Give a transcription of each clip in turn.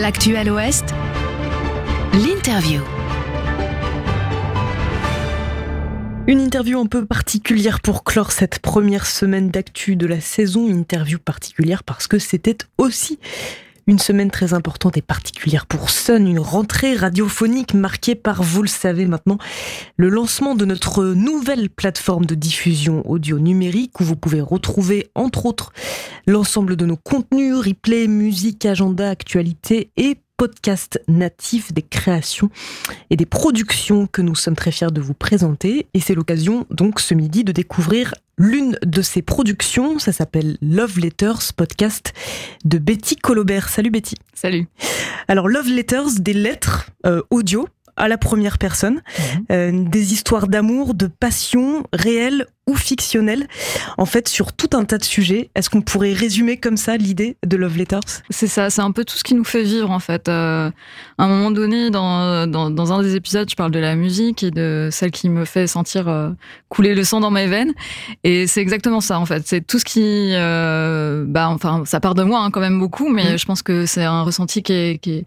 L'actuel Ouest, l'interview. Une interview un peu particulière pour clore cette première semaine d'actu de la saison. Interview particulière parce que c'était aussi une semaine très importante et particulière pour Sun, une rentrée radiophonique marquée par, vous le savez maintenant, le lancement de notre nouvelle plateforme de diffusion audio numérique où vous pouvez retrouver, entre autres, l'ensemble de nos contenus, replay, musique, agenda, actualité et podcast natif des créations et des productions que nous sommes très fiers de vous présenter. Et c'est l'occasion donc ce midi de découvrir l'une de ces productions. Ça s'appelle Love Letters, podcast de Betty Colobert. Salut Betty. Salut. Alors Love Letters, des lettres euh, audio à la première personne, mhm. euh, des histoires d'amour, de passion réelles ou fictionnelles, en fait sur tout un tas de sujets. Est-ce qu'on pourrait résumer comme ça l'idée de Love Letters? C'est ça, c'est un peu tout ce qui nous fait vivre en fait. Euh, à un moment donné, dans, dans, dans, un des épisodes, je parle de la musique et de celle qui me fait sentir euh, couler le sang dans mes veines. Et c'est exactement ça en fait. C'est tout ce qui, euh, bah enfin, ça part de moi hein, quand même beaucoup, mais mhm. je pense que c'est un ressenti qui est, qui est,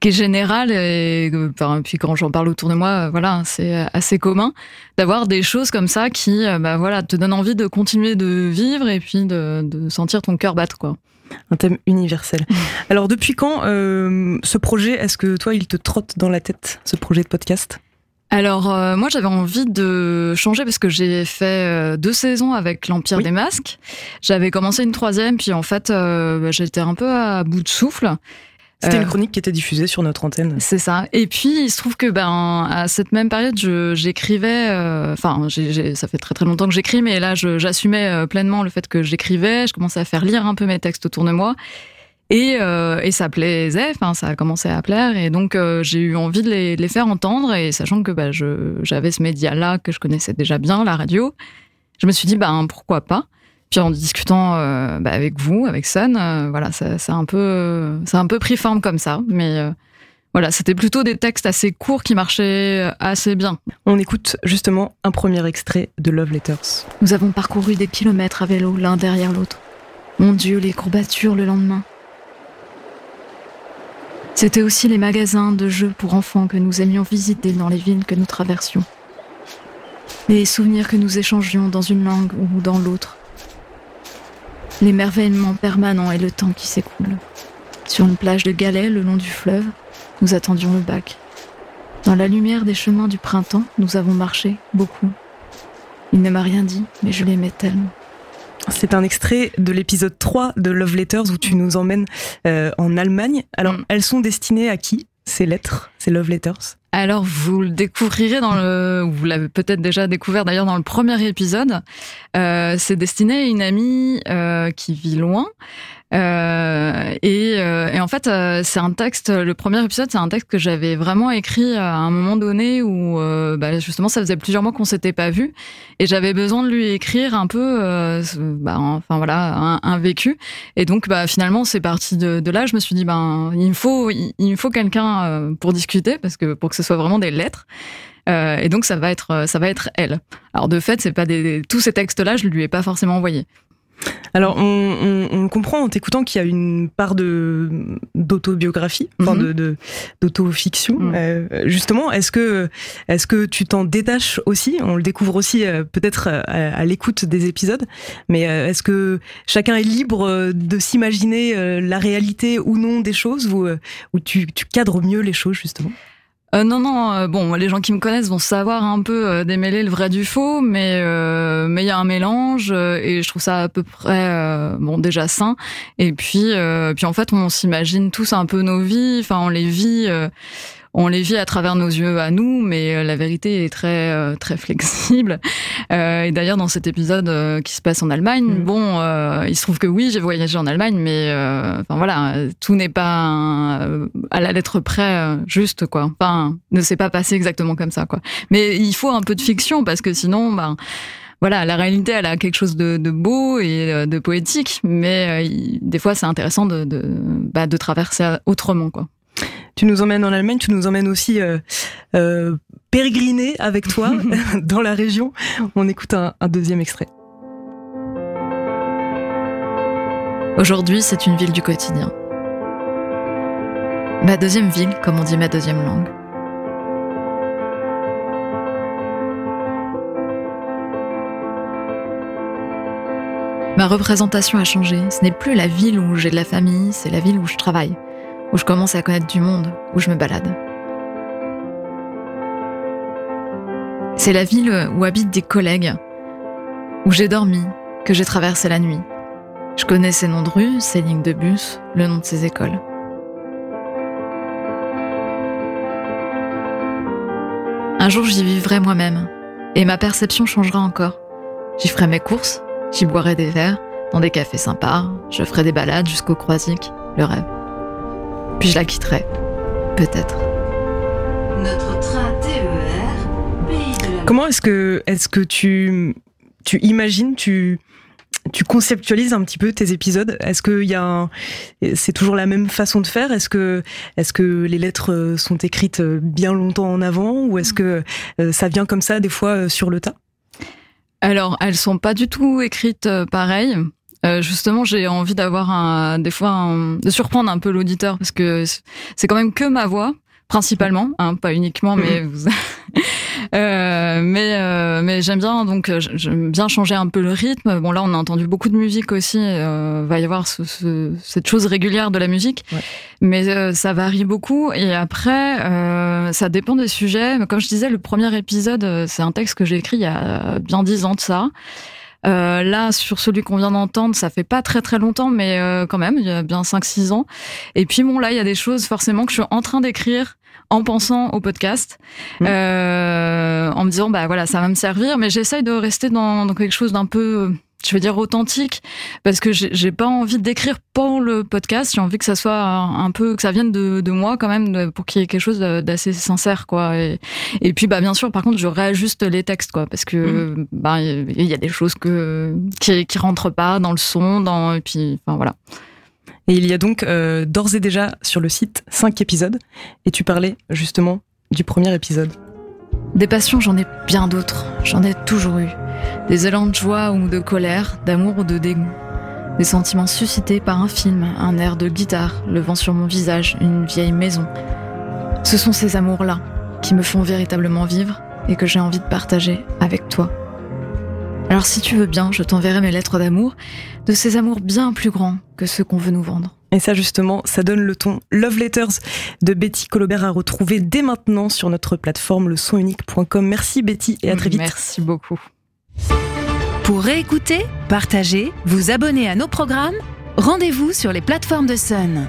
qui est général et puis quand j'en parle autour de moi, voilà, c'est assez commun d'avoir des choses comme ça qui, bah, voilà, te donne envie de continuer de vivre et puis de, sentir ton cœur battre, quoi. Un thème universel. Alors, depuis quand euh, ce projet, est-ce que toi, il te trotte dans la tête, ce projet de podcast? Alors euh, moi j'avais envie de changer parce que j'ai fait euh, deux saisons avec l'Empire des Masques. J'avais commencé une troisième puis en fait bah, j'étais un peu à bout de souffle c'était une euh, chronique qui était diffusée sur notre antenne. C'est ça. Et puis il se trouve que ben à cette même période, j'écrivais. Euh, enfin, ça fait très très longtemps que j'écris, mais là, j'assumais euh, pleinement le fait que j'écrivais. Je commençais à faire lire un peu mes textes autour de moi. Et, et ça plaisait, enfin ça a commencé à plaire, et donc j'ai eu envie de les, de les, faire entendre, et sachant que bah, j'avais ce média-là que je connaissais déjà bien, la radio, je me suis dit ben pourquoi pas? Puis en discutant euh, bah, avec vous, avec Sun, euh, voilà, ça, ça, a un peu, ça a un peu pris forme comme ça. Mais euh, voilà, c'était plutôt des textes assez courts qui marchaient assez bien. On écoute justement un premier extrait de Love Letters. Nous avons parcouru des kilomètres à vélo l'un derrière l'autre. Mon Dieu, les courbatures le lendemain. C'était aussi les magasins de jeux pour enfants que nous aimions visiter dans les villes que nous traversions. Les souvenirs que nous échangions dans une langue ou dans l'autre l'émerveillement permanent et le temps qui s'écoule. Sur une plage de galets le long du fleuve, nous attendions le bac. Dans la lumière des chemins du printemps, nous avons marché beaucoup. Il ne m'a rien dit, mais je l'aimais tellement. C'est un extrait de l'épisode 3 de Love Letters où tu nous emmènes euh, en Allemagne. Alors, mm. elles sont destinées à qui? Ces lettres, ces love letters alors, vous le découvrirez dans le, vous l'avez peut-être déjà découvert d'ailleurs dans le premier épisode. Euh, c'est destiné à une amie euh, qui vit loin. Euh, et, euh, et, en fait, euh, c'est un texte. Le premier épisode, c'est un texte que j'avais vraiment écrit à un moment donné où, euh, bah, justement, ça faisait plusieurs mois qu'on s'était pas vu, et j'avais besoin de lui écrire un peu, bah, enfin voilà, un, vécu. Et donc, bah, finalement, c'est parti de, là. Je me suis dit, ben, il me faut, il, faut quelqu'un pour discuter, parce que pour que ce soit vraiment des lettres. Euh, et donc ça va être ça va être elle. Alors de fait, c'est pas des, tous ces textes-là, je lui ai pas forcément envoyé. Alors, on, comprend en t'écoutant qu'il y a une part de d'autobiographie, enfin mhm. de d'autofiction. Mhm. Euh, justement, est-ce que est-ce que tu t'en détaches aussi? On le découvre aussi euh, peut-être euh, à, l'écoute des épisodes, mais est-ce que chacun est libre de s'imaginer la réalité ou non des choses, ou, ou tu, tu cadres mieux les choses justement? Euh, non, non. Euh, bon, les gens qui me connaissent vont savoir un peu euh, démêler le vrai du faux, mais euh, mais il y a un mélange et je trouve ça à peu près bon déjà sain. Et puis puis en fait, on s'imagine tous un peu nos vies. Enfin, on les vit on les vit à travers nos yeux à nous, mais euh, la vérité est très euh, très flexible. Euh, et d'ailleurs, dans cet épisode qui se passe en Allemagne, mm. bon, il se trouve que oui, j'ai voyagé en Allemagne, mais enfin voilà, tout n'est pas à la lettre près juste quoi. Enfin, ne s'est pas passé exactement comme ça quoi. Mais il faut un peu de fiction parce que sinon, ben voilà, la réalité, elle a quelque chose de, beau et de poétique, mais des fois, c'est intéressant de, de, bah, de traverser autrement, quoi. Tu nous emmènes en Allemagne, tu nous emmènes aussi euh, euh, pérégriner avec toi dans la région. On écoute un, un deuxième extrait. Aujourd'hui, c'est une ville du quotidien. Ma deuxième ville, comme on dit ma deuxième langue. Ma représentation a changé. Ce n'est plus la ville où j'ai de la famille, c'est la ville où je travaille, où je commence à connaître du monde, où je me balade. C'est la ville où habitent des collègues, où j'ai dormi, que j'ai traversé la nuit. Je connais ses noms de rues, ses lignes de bus, le nom de ses écoles. Un jour, j'y vivrai moi-même, et ma perception changera encore. J'y ferai mes courses, j'y boirai des verres, dans des cafés sympas, je ferai des balades jusqu'au Croisic, le rêve. Puis je la quitterai, peut-être. Notre train TER, Comment est-ce que, est-ce que tu, tu imagines, tu, tu conceptualises un petit peu tes épisodes? Est-ce que y a c'est toujours la même façon de faire? Est-ce que est-ce que les lettres euh, sont écrites euh, bien longtemps en avant? Ou est-ce que euh, ça vient comme ça des fois sur le tas? Alors, elles sont pas du tout écrites pareil. Justement, j'ai envie d'avoir un, des fois de surprendre un peu l'auditeur parce que c'est quand même que ma voix principalement, hein, pas uniquement, mais vous... euh, mais euh, mais j'aime bien donc euh, j'aime bien changer un peu le rythme. Bon là, on a entendu beaucoup de musique aussi. Euh, va y avoir ce, ce, cette chose régulière de la musique, ouais. mais euh, ça varie beaucoup. Et après, ça dépend des sujets. Comme je disais, le premier épisode, c'est un texte que j'ai écrit il y a bien dix ans de ça. Euh, là, sur celui qu'on vient d'entendre, ça fait pas très très longtemps, mais euh, quand même, il y a bien 5-6 ans. Et puis bon, là, il y a des choses forcément que je suis en train d'écrire en pensant au podcast, mmh. euh, en me disant bah voilà ça va me servir, mais j'essaye de rester dans, dans quelque chose d'un peu je veux dire authentique parce que j'ai pas envie d'écrire pour le podcast j'ai envie que ça soit un, peu que ça vienne de, de moi quand même pour qu'il y ait quelque chose d'assez sincère quoi et, et, puis bah bien sûr par contre je réajuste les textes quoi parce que mmh. bah il y a des choses que qui, qui rentrent pas dans le son dans et puis enfin voilà et il y a donc euh, d'ores et déjà sur le site cinq épisodes. Et tu parlais justement du premier épisode. Des passions, j'en ai bien d'autres. J'en ai toujours eu. Des élans de joie ou de colère, d'amour ou de dégoût. Des sentiments suscités par un film, un air de guitare, le vent sur mon visage, une vieille maison. Ce sont ces amours-là qui me font véritablement vivre et que j'ai envie de partager avec toi. Alors si tu veux bien, je t'enverrai mes lettres d'amour, de ces amours bien plus grands que ceux qu'on veut nous vendre. Et ça justement, ça donne le ton Love Letters de Betty Colobert à retrouver dès maintenant sur notre plateforme lesonunique.com. Merci Betty et à très vite. Merci beaucoup. Pour réécouter, partager, vous abonner à nos programmes, rendez-vous sur les plateformes de Sun.